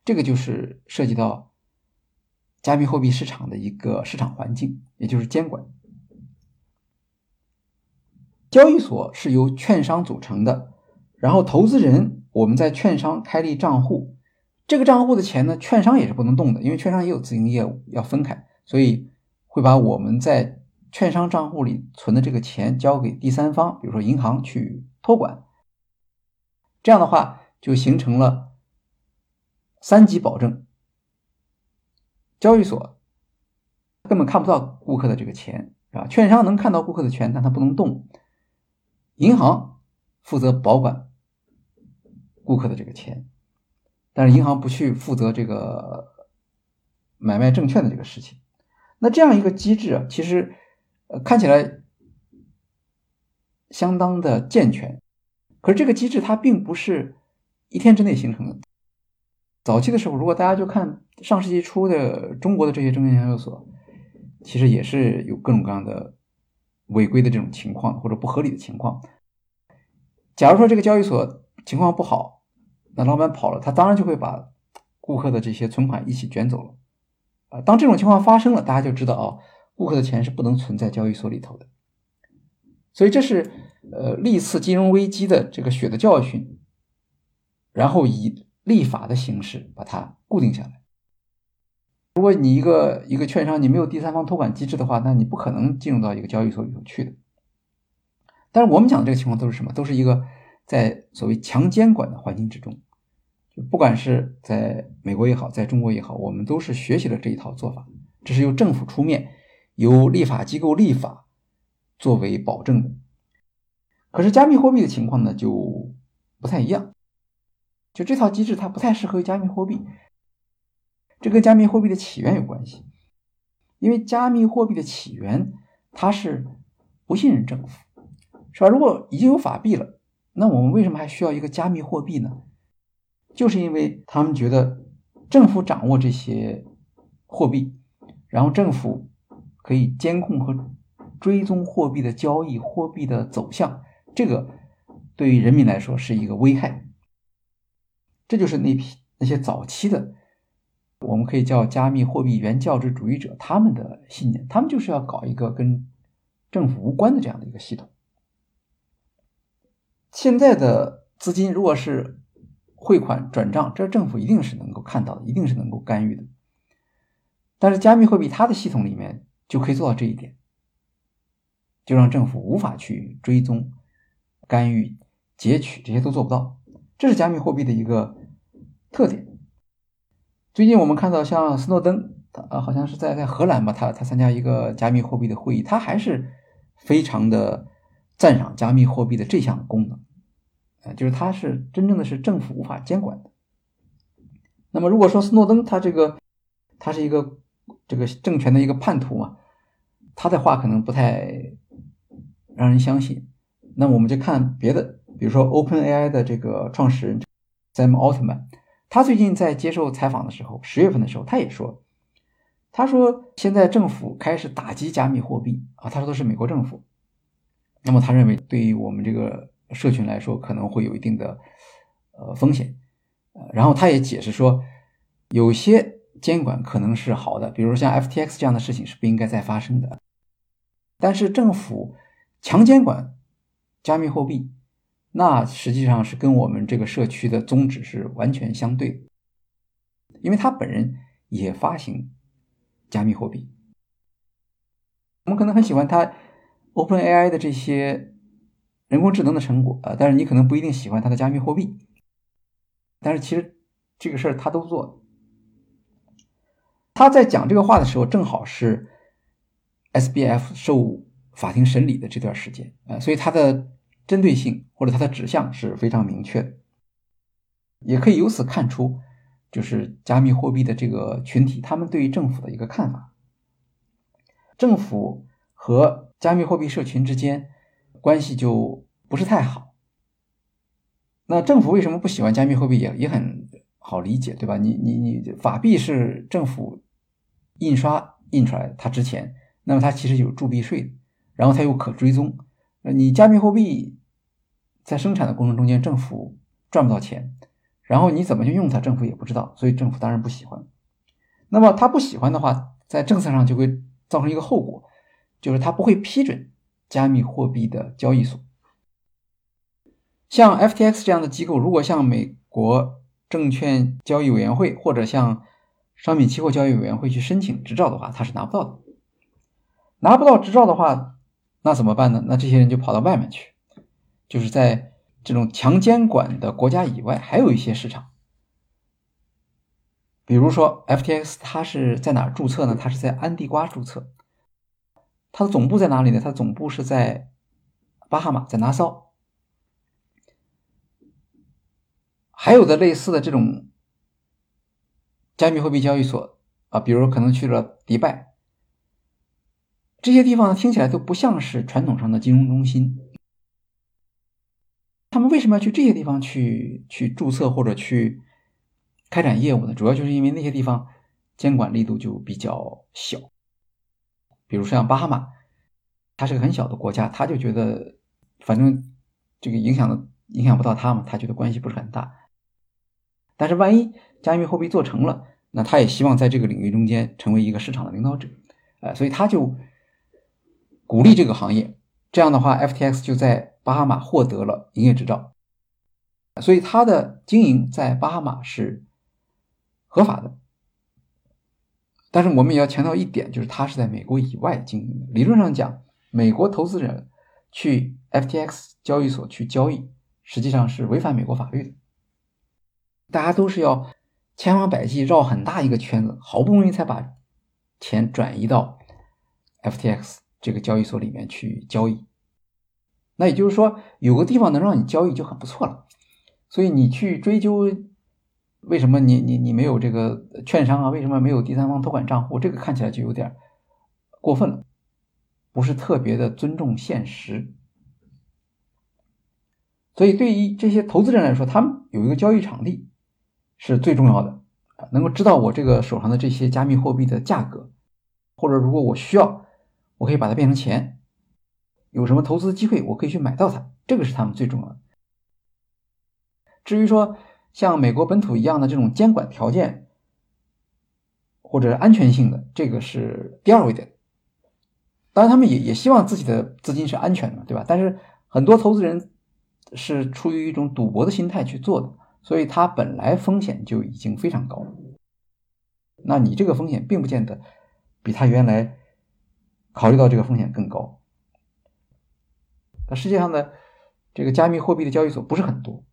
这个就是涉及到。加密货币市场的一个市场环境，也就是监管。交易所是由券商组成的，然后投资人我们在券商开立账户，这个账户的钱呢，券商也是不能动的，因为券商也有自营业务要分开，所以会把我们在券商账户里存的这个钱交给第三方，比如说银行去托管。这样的话，就形成了三级保证。交易所根本看不到顾客的这个钱，是吧？券商能看到顾客的钱，但他不能动。银行负责保管顾客的这个钱，但是银行不去负责这个买卖证券的这个事情。那这样一个机制啊，其实呃看起来相当的健全，可是这个机制它并不是一天之内形成的。早期的时候，如果大家就看上世纪初的中国的这些证券交易所，其实也是有各种各样的违规的这种情况或者不合理的情况。假如说这个交易所情况不好，那老板跑了，他当然就会把顾客的这些存款一起卷走了。啊，当这种情况发生了，大家就知道啊，顾客的钱是不能存在交易所里头的。所以这是呃历次金融危机的这个血的教训，然后以。立法的形式把它固定下来。如果你一个一个券商你没有第三方托管机制的话，那你不可能进入到一个交易所里头去的。但是我们讲的这个情况都是什么？都是一个在所谓强监管的环境之中。就不管是在美国也好，在中国也好，我们都是学习了这一套做法。这是由政府出面，由立法机构立法作为保证的。可是加密货币的情况呢，就不太一样。就这套机制，它不太适合于加密货币。这跟加密货币的起源有关系，因为加密货币的起源它是不信任政府，是吧？如果已经有法币了，那我们为什么还需要一个加密货币呢？就是因为他们觉得政府掌握这些货币，然后政府可以监控和追踪货币的交易、货币的走向，这个对于人民来说是一个危害。这就是那批那些早期的，我们可以叫加密货币原教旨主义者他们的信念，他们就是要搞一个跟政府无关的这样的一个系统。现在的资金如果是汇款转账，这政府一定是能够看到的，一定是能够干预的。但是加密货币它的系统里面就可以做到这一点，就让政府无法去追踪、干预、截取，这些都做不到。这是加密货币的一个。特点。最近我们看到，像斯诺登，他啊，好像是在在荷兰吧，他他参加一个加密货币的会议，他还是非常的赞赏加密货币的这项功能，啊，就是它是真正的是政府无法监管的。那么如果说斯诺登他这个他是一个这个政权的一个叛徒嘛，他的话可能不太让人相信。那我们就看别的，比如说 OpenAI 的这个创始人 Sam Altman，他最近在接受采访的时候，十月份的时候他也说，他说现在政府开始打击加密货币啊，他说的是美国政府。那么他认为对于我们这个社群来说可能会有一定的呃风险。呃，然后他也解释说，有些监管可能是好的，比如像 FTX 这样的事情是不应该再发生的。但是政府强监管加密货币，那实际上是跟我们这个社区的宗旨是完全相对的，因为他本人也发行加密货币。我们可能很喜欢他 OpenAI 的这些人工智能的成果啊，但是你可能不一定喜欢它的加密货币。但是其实这个事儿他都做。他在讲这个话的时候，正好是 SBF 受法庭审理的这段时间啊，所以他的针对性或者它的指向是非常明确的。也可以由此看出，就是加密货币的这个群体，他们对于政府的一个看法。政府和加密货币社群之间关系就不是太好。那政府为什么不喜欢加密货币也也很好理解，对吧？你你你法币是政府印刷印出来，它值钱，那么它其实有铸币税，然后它又可追踪。你加密货币在生产的过程中间，政府赚不到钱，然后你怎么去用它，政府也不知道，所以政府当然不喜欢。那么他不喜欢的话，在政策上就会造成一个后果，就是他不会批准加密货币的交易所。像 FTX 这样的机构，如果向美国证券交易委员会或者向商品期货交易委员会去申请执照的话，他是拿不到的。拿不到执照的话，那怎么办呢？那这些人就跑到外面去，就是在这种强监管的国家以外，还有一些市场。比如说 FTX，它是在哪注册呢？它是在安地瓜注册。它的总部在哪里呢？它总部是在巴哈马，在拿骚。还有的类似的这种加密货币交易所啊，比如可能去了迪拜，这些地方听起来都不像是传统上的金融中心。他们为什么要去这些地方去去注册或者去开展业务呢？主要就是因为那些地方监管力度就比较小。比如像巴哈马，它是个很小的国家，他就觉得反正这个影响的影响不到他嘛，他觉得关系不是很大。但是万一加密货币做成了，那他也希望在这个领域中间成为一个市场的领导者，呃，所以他就鼓励这个行业。这样的话，FTX 就在巴哈马获得了营业执照，所以它的经营在巴哈马是合法的。但是我们也要强调一点，就是它是在美国以外经营的。理论上讲，美国投资人去 FTX 交易所去交易，实际上是违反美国法律的。大家都是要千方百计绕很大一个圈子，好不容易才把钱转移到 FTX 这个交易所里面去交易。那也就是说，有个地方能让你交易就很不错了。所以你去追究为什么你你你没有这个券商啊？为什么没有第三方托管账户？这个看起来就有点过分了，不是特别的尊重现实。所以对于这些投资人来说，他们有一个交易场地。是最重要的能够知道我这个手上的这些加密货币的价格，或者如果我需要，我可以把它变成钱，有什么投资机会，我可以去买到它，这个是他们最重要的。至于说像美国本土一样的这种监管条件或者安全性的，这个是第二位的。当然，他们也也希望自己的资金是安全的，对吧？但是很多投资人是出于一种赌博的心态去做的。所以它本来风险就已经非常高，那你这个风险并不见得比他原来考虑到这个风险更高。那世界上的这个加密货币的交易所不是很多，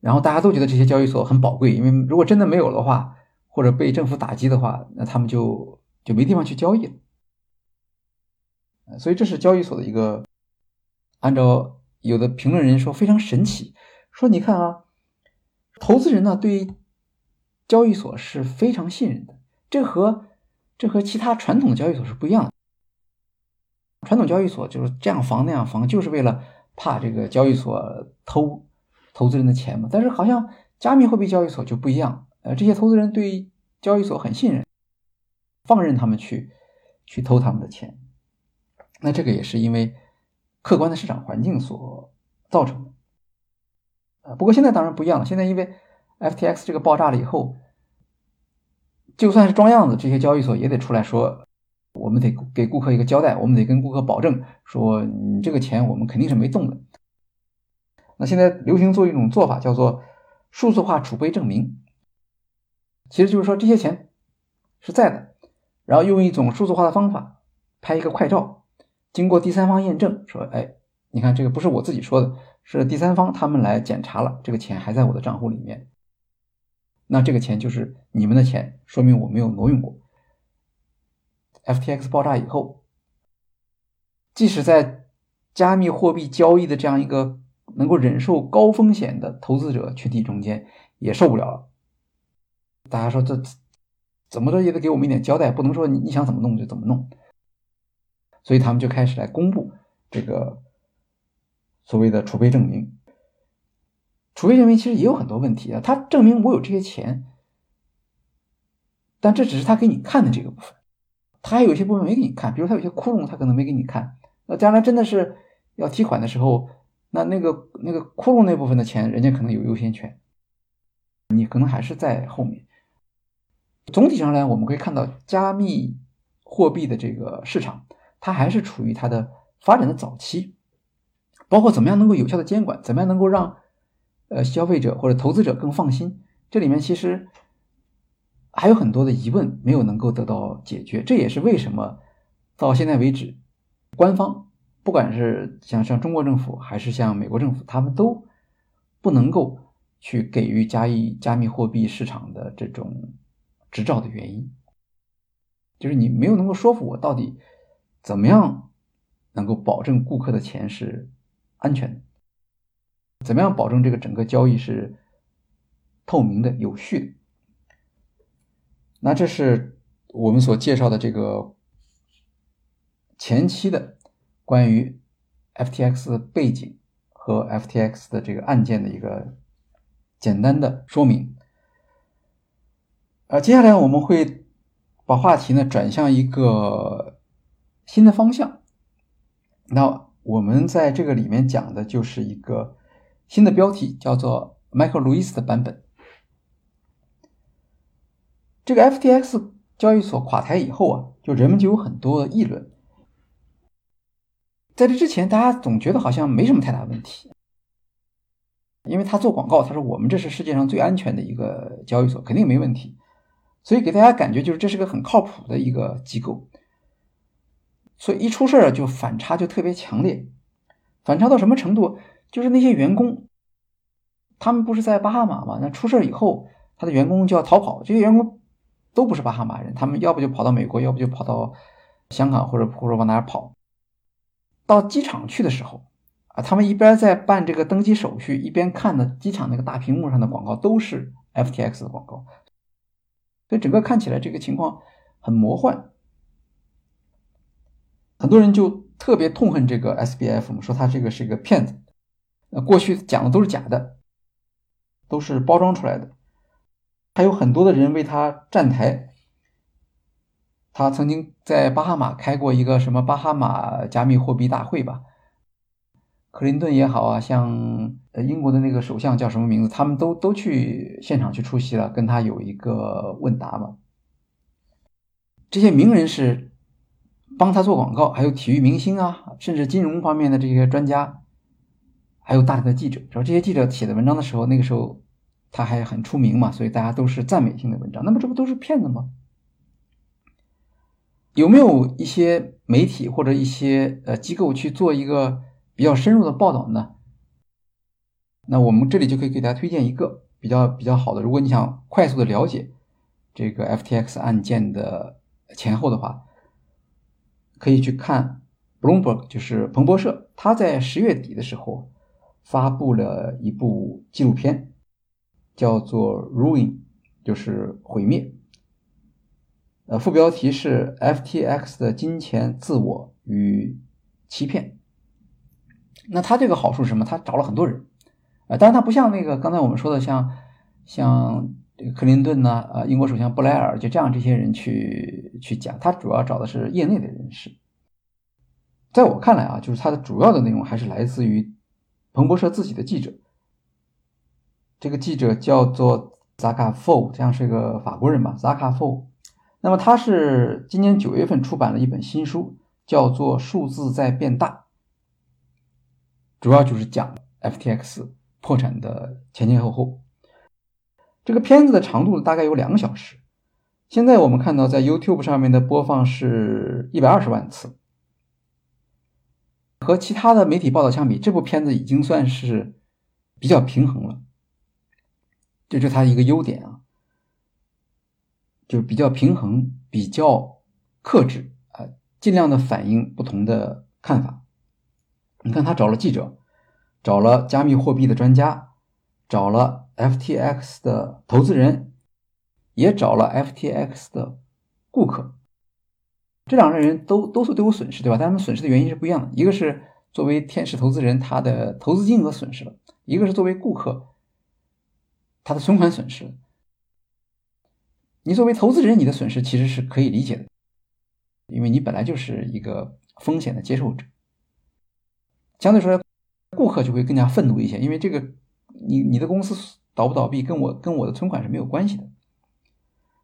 然后大家都觉得这些交易所很宝贵，因为如果真的没有的话，或者被政府打击的话，那他们就就没地方去交易了。所以这是交易所的一个按照有的评论人说非常神奇，说你看啊，投资人呢对交易所是非常信任的，这和这和其他传统的交易所是不一样的。传统交易所就是这样防那样防，就是为了怕这个交易所偷投资人的钱嘛。但是好像加密货币交易所就不一样，呃，这些投资人对交易所很信任，放任他们去去偷他们的钱。那这个也是因为客观的市场环境所造成的。呃，不过现在当然不一样了，现在因为 FTX 这个爆炸了以后，就算是装样子，这些交易所也得出来说。我们得给顾客一个交代，我们得跟顾客保证说，你这个钱我们肯定是没动的。那现在流行做一种做法，叫做数字化储备证明，其实就是说这些钱是在的，然后用一种数字化的方法拍一个快照，经过第三方验证，说，哎，你看这个不是我自己说的，是第三方他们来检查了，这个钱还在我的账户里面，那这个钱就是你们的钱，说明我没有挪用过。FTX 爆炸以后，即使在加密货币交易的这样一个能够忍受高风险的投资者群体中间，也受不了了。大家说这怎么着也得给我们一点交代，不能说你你想怎么弄就怎么弄。所以他们就开始来公布这个所谓的储备证明。储备证明其实也有很多问题啊，它证明我有这些钱，但这只是他给你看的这个部分。他还有一些部分没给你看，比如他有些窟窿，他可能没给你看。那将来真的是要提款的时候，那那个那个窟窿那部分的钱，人家可能有优先权，你可能还是在后面。总体上来，我们可以看到，加密货币的这个市场，它还是处于它的发展的早期，包括怎么样能够有效的监管，怎么样能够让呃消费者或者投资者更放心，这里面其实。还有很多的疑问没有能够得到解决，这也是为什么到现在为止，官方不管是像像中国政府还是像美国政府，他们都不能够去给予加密加密货币市场的这种执照的原因，就是你没有能够说服我到底怎么样能够保证顾客的钱是安全的，怎么样保证这个整个交易是透明的、有序的。那这是我们所介绍的这个前期的关于 FTX 背景和 FTX 的这个案件的一个简单的说明。呃，接下来我们会把话题呢转向一个新的方向。那我们在这个里面讲的就是一个新的标题，叫做 Michael Lewis 的版本。这个 FTX 交易所垮台以后啊，就人们就有很多议论。在这之前，大家总觉得好像没什么太大问题，因为他做广告，他说我们这是世界上最安全的一个交易所，肯定没问题，所以给大家感觉就是这是个很靠谱的一个机构。所以一出事儿就反差就特别强烈，反差到什么程度？就是那些员工，他们不是在巴哈马吗？那出事以后，他的员工就要逃跑，这些员工。都不是巴哈马人，他们要不就跑到美国，要不就跑到香港，或者或者往哪儿跑。到机场去的时候，啊，他们一边在办这个登机手续，一边看的机场那个大屏幕上的广告都是 FTX 的广告，所以整个看起来这个情况很魔幻。很多人就特别痛恨这个 SBF，说他这个是一个骗子，过去讲的都是假的，都是包装出来的。还有很多的人为他站台。他曾经在巴哈马开过一个什么巴哈马加密货币大会吧？克林顿也好啊，像呃英国的那个首相叫什么名字？他们都都去现场去出席了，跟他有一个问答嘛。这些名人是帮他做广告，还有体育明星啊，甚至金融方面的这些专家，还有大量的记者。说这些记者写的文章的时候，那个时候。他还很出名嘛，所以大家都是赞美性的文章。那么这不都是骗子吗？有没有一些媒体或者一些呃机构去做一个比较深入的报道呢？那我们这里就可以给大家推荐一个比较比较好的。如果你想快速的了解这个 FTX 案件的前后的话，可以去看 Bloomberg 就是彭博社，他在十月底的时候发布了一部纪录片，叫做《Ruin》，就是毁灭。呃，副标题是 FTX 的金钱、自我与欺骗。那他这个好处是什么？他找了很多人，啊，当然他不像那个刚才我们说的，像像这个克林顿呢，啊，英国首相布莱尔就这样这些人去去讲，他主要找的是业内的人士。在我看来啊，就是他的主要的内容还是来自于彭博社自己的记者。这个记者叫做 Zaka Fo，这样是个法国人吧，Zaka Fo。那么他是今年九月份出版了一本新书，叫做《数字在变大》，主要就是讲 FTX 破产的前前后后。这个片子的长度大概有两个小时，现在我们看到在 YouTube 上面的播放是一百二十万次。和其他的媒体报道相比，这部片子已经算是比较平衡了，这是它一个优点啊。就是比较平衡，比较克制啊，尽量的反映不同的看法。你看，他找了记者，找了加密货币的专家，找了 FTX 的投资人，也找了 FTX 的顾客。这两类人都都是都有损失，对吧？但他们损失的原因是不一样的。一个是作为天使投资人，他的投资金额损失了；一个是作为顾客，他的存款损失。你作为投资人，你的损失其实是可以理解的，因为你本来就是一个风险的接受者。相对说，顾客就会更加愤怒一些，因为这个你你的公司倒不倒闭跟我跟我的存款是没有关系的。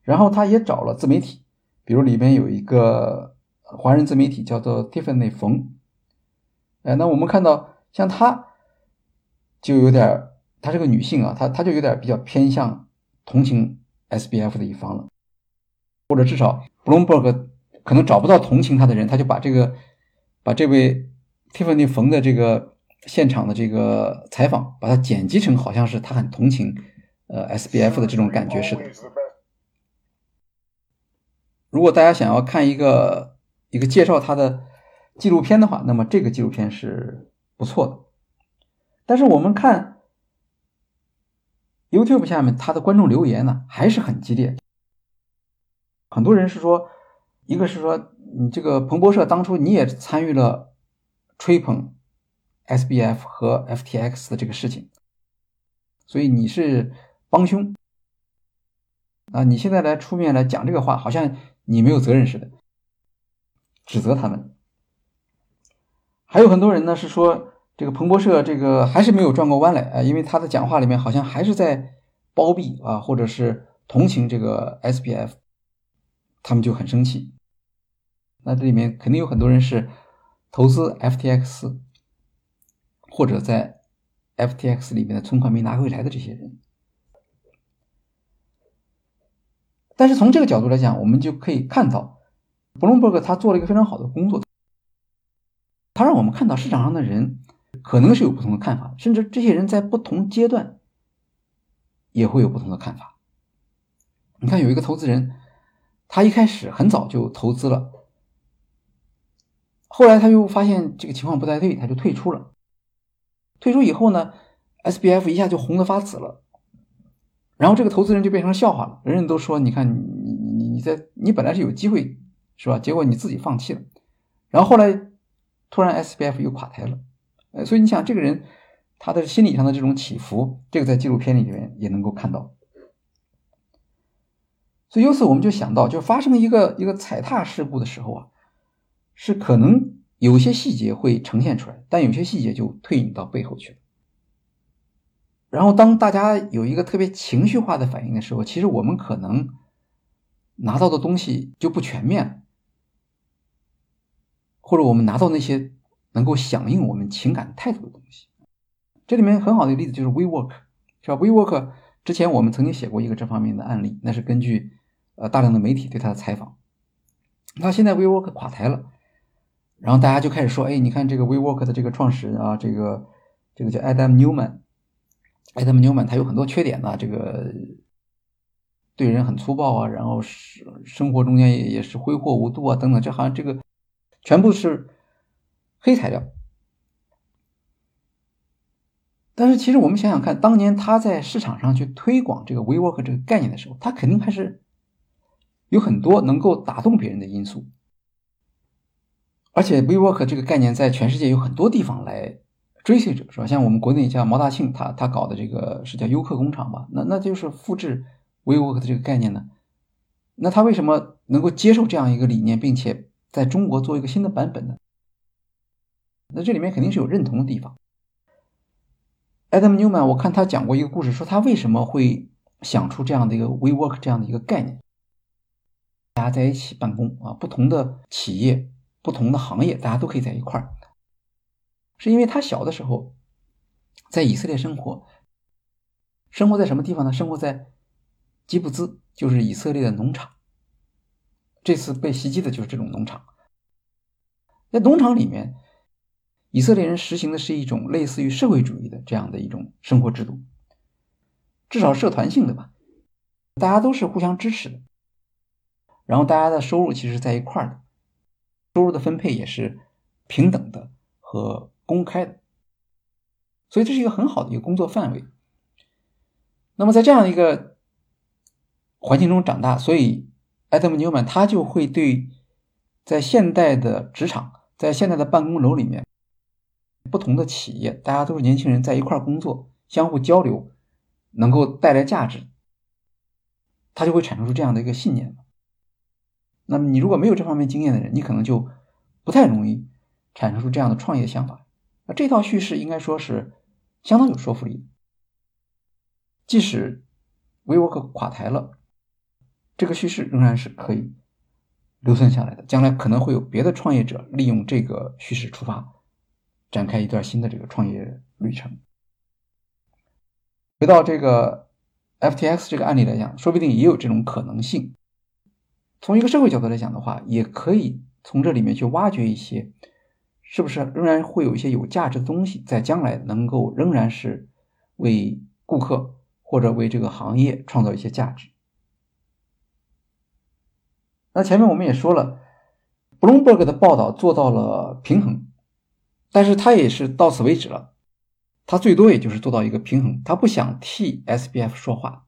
然后他也找了自媒体，比如里边有一个华人自媒体叫做 Tiffany 冯，哎，那我们看到像她就有点，她是个女性啊，她她就有点比较偏向同情。S B F 的一方了，或者至少 Bloomberg 可能找不到同情她的人，他就把这个把这位 Tiffany 冯的这个现场的这个采访，把它剪辑成好像是他很同情呃 S B F 的这种感觉似的。如果大家想要看一个一个介绍他的纪录片的话，那么这个纪录片是不错的。但是我们看。YouTube 下面他的观众留言呢还是很激烈，很多人是说，一个是说你这个彭博社当初你也参与了吹捧 SBF 和 FTX 的这个事情，所以你是帮凶啊！你现在来出面来讲这个话，好像你没有责任似的，指责他们。还有很多人呢是说。这个彭博社这个还是没有转过弯来啊，因为他的讲话里面好像还是在包庇啊，或者是同情这个 S P F，他们就很生气。那这里面肯定有很多人是投资 F T X，或者在 F T X 里面的存款没拿回来的这些人。但是从这个角度来讲，我们就可以看到，布隆伯格他做了一个非常好的工作，他让我们看到市场上的人。可能是有不同的看法，甚至这些人在不同阶段也会有不同的看法。你看，有一个投资人，他一开始很早就投资了，后来他又发现这个情况不太对，他就退出了。退出以后呢，SBF 一下就红的发紫了，然后这个投资人就变成笑话了，人人都说：“你看，你你你你在你本来是有机会，是吧？结果你自己放弃了。”然后后来突然 SBF 又垮台了。呃，所以你想，这个人他的心理上的这种起伏，这个在纪录片里面也能够看到。所以由此我们就想到，就发生一个一个踩踏事故的时候啊，是可能有些细节会呈现出来，但有些细节就退隐到背后去了。然后当大家有一个特别情绪化的反应的时候，其实我们可能拿到的东西就不全面，或者我们拿到那些。能够响应我们情感态度的东西，这里面很好的例子就是 WeWork，是吧？WeWork 之前我们曾经写过一个这方面的案例，那是根据呃大量的媒体对他的采访。那现在 WeWork 垮台了，然后大家就开始说，哎，你看这个 WeWork 的这个创始人啊，这个这个叫 Adam Newman Newman，Adam Newman 他有很多缺点呢，这个对人很粗暴啊，然后是生活中间也也是挥霍无度啊，等等，这好像这个全部是。黑材料。但是其实我们想想看，当年他在市场上去推广这个 WeWork 这个概念的时候，他肯定还是有很多能够打动别人的因素。而且 WeWork 这个概念在全世界有很多地方来追随者，是吧？像我们国内像毛大庆，他他搞的这个是叫优客工厂吧？那那就是复制 WeWork 的这个概念呢？那他为什么能够接受这样一个理念，并且在中国做一个新的版本呢？那这里面肯定是有认同的地方。Adam Newman，我看他讲过一个故事，说他为什么会想出这样的一个 WeWork 这样的一个概念，大家在一起办公啊，不同的企业、不同的行业，大家都可以在一块儿，是因为他小的时候在以色列生活，生活在什么地方呢？生活在基布兹，就是以色列的农场。这次被袭击的就是这种农场，在农场里面。以色列人实行的是一种类似于社会主义的这样的一种生活制度，至少社团性的吧，大家都是互相支持的，然后大家的收入其实是在一块儿的，收入的分配也是平等的和公开的，所以这是一个很好的一个工作范围。那么在这样一个环境中长大，所以埃德姆纽曼他就会对在现代的职场，在现代的办公楼里面。不同的企业，大家都是年轻人，在一块工作，相互交流，能够带来价值，他就会产生出这样的一个信念。那么，你如果没有这方面经验的人，你可能就不太容易产生出这样的创业想法。那这套叙事应该说是相当有说服力。即使 WeWork 垮台了，这个叙事仍然是可以留存下来的。将来可能会有别的创业者利用这个叙事出发。展开一段新的这个创业旅程。回到这个 FTX 这个案例来讲，说不定也有这种可能性。从一个社会角度来讲的话，也可以从这里面去挖掘一些，是不是仍然会有一些有价值的东西，在将来能够仍然是为顾客或者为这个行业创造一些价值。那前面我们也说了，Bloomberg 的报道做到了平衡。但是他也是到此为止了，他最多也就是做到一个平衡，他不想替 S B F 说话。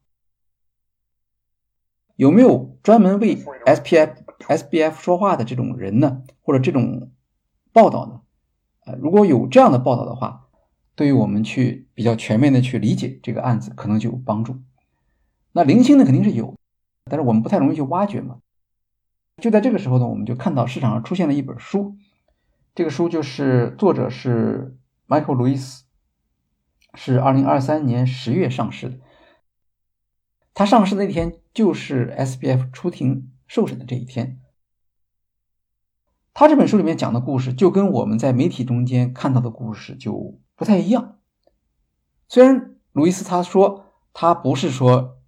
有没有专门为 S P F S B F 说话的这种人呢？或者这种报道呢？呃，如果有这样的报道的话，对于我们去比较全面的去理解这个案子，可能就有帮助。那零星的肯定是有，但是我们不太容易去挖掘嘛。就在这个时候呢，我们就看到市场上出现了一本书。这个书就是作者是 Michael Lewis，是二零二三年十月上市的。他上市那天就是 SBF 出庭受审的这一天。他这本书里面讲的故事就跟我们在媒体中间看到的故事就不太一样。虽然路易斯他说他不是说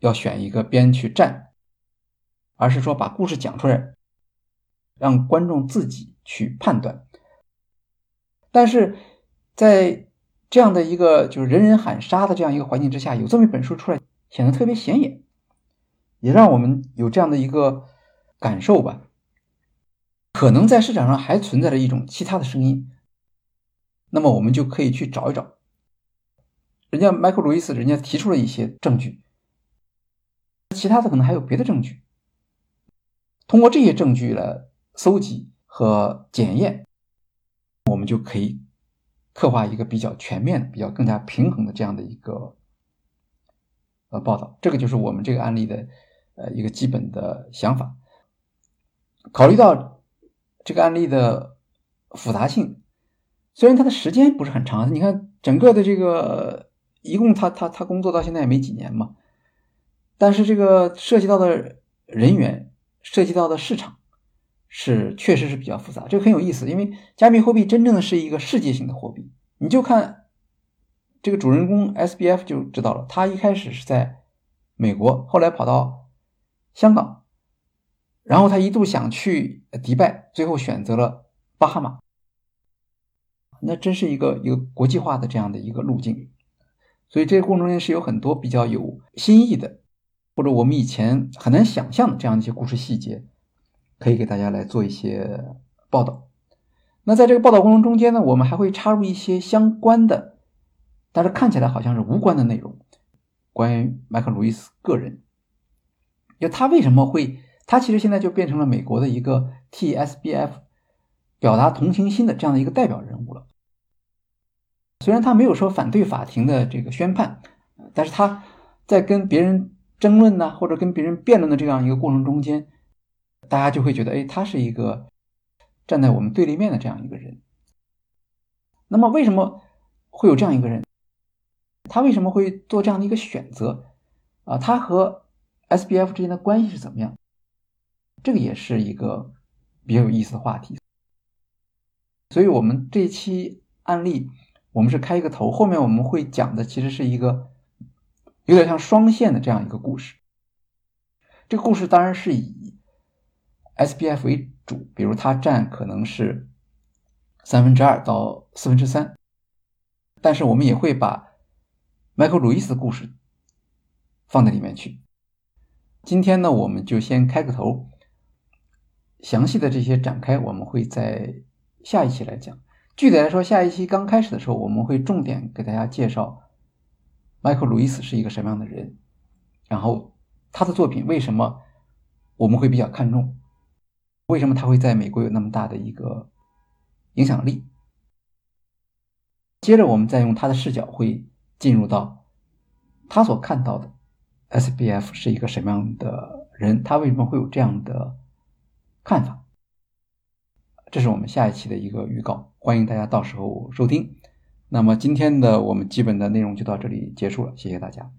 要选一个边去站，而是说把故事讲出来，让观众自己。去判断，但是在这样的一个就是人人喊杀的这样一个环境之下，有这么一本书出来，显得特别显眼，也让我们有这样的一个感受吧。可能在市场上还存在着一种其他的声音，那么我们就可以去找一找。人家迈克·鲁伊斯，人家提出了一些证据，其他的可能还有别的证据，通过这些证据来搜集。和检验，我们就可以刻画一个比较全面、比较更加平衡的这样的一个呃报道。这个就是我们这个案例的呃一个基本的想法。考虑到这个案例的复杂性，虽然它的时间不是很长，你看整个的这个一共他他他工作到现在也没几年嘛，但是这个涉及到的人员、涉及到的市场。是，确实是比较复杂，这个很有意思。因为加密货币真正的是一个世界性的货币，你就看这个主人公 S B F 就知道了。他一开始是在美国，后来跑到香港，然后他一度想去迪拜，最后选择了巴哈马。那真是一个一个国际化的这样的一个路径。所以这个过程中间是有很多比较有新意的，或者我们以前很难想象的这样一些故事细节。可以给大家来做一些报道。那在这个报道过程中间呢，我们还会插入一些相关的，但是看起来好像是无关的内容，关于麦克·路易斯个人，就他为什么会，他其实现在就变成了美国的一个 T.S.B.F. 表达同情心的这样的一个代表人物了。虽然他没有说反对法庭的这个宣判，但是他在跟别人争论呢，或者跟别人辩论的这样一个过程中间，大家就会觉得，哎，他是一个。站在我们对立面的这样一个人，那么为什么会有这样一个人？他为什么会做这样的一个选择？啊，他和 SBF 之间的关系是怎么样？这个也是一个比较有意思的话题。所以，我们这期案例，我们是开一个头，后面我们会讲的其实是一个有点像双线的这样一个故事。这个故事当然是以 SBF 为。主，比如它占可能是三分之二到四分之三，但是我们也会把迈克·鲁伊斯的故事放在里面去。今天呢，我们就先开个头，详细的这些展开，我们会在下一期来讲。具体来说，下一期刚开始的时候，我们会重点给大家介绍迈克·鲁伊斯是一个什么样的人，然后他的作品为什么我们会比较看重。为什么他会在美国有那么大的一个影响力？接着，我们再用他的视角，会进入到他所看到的 SBF 是一个什么样的人，他为什么会有这样的看法？这是我们下一期的一个预告，欢迎大家到时候收听。那么，今天的我们基本的内容就到这里结束了，谢谢大家。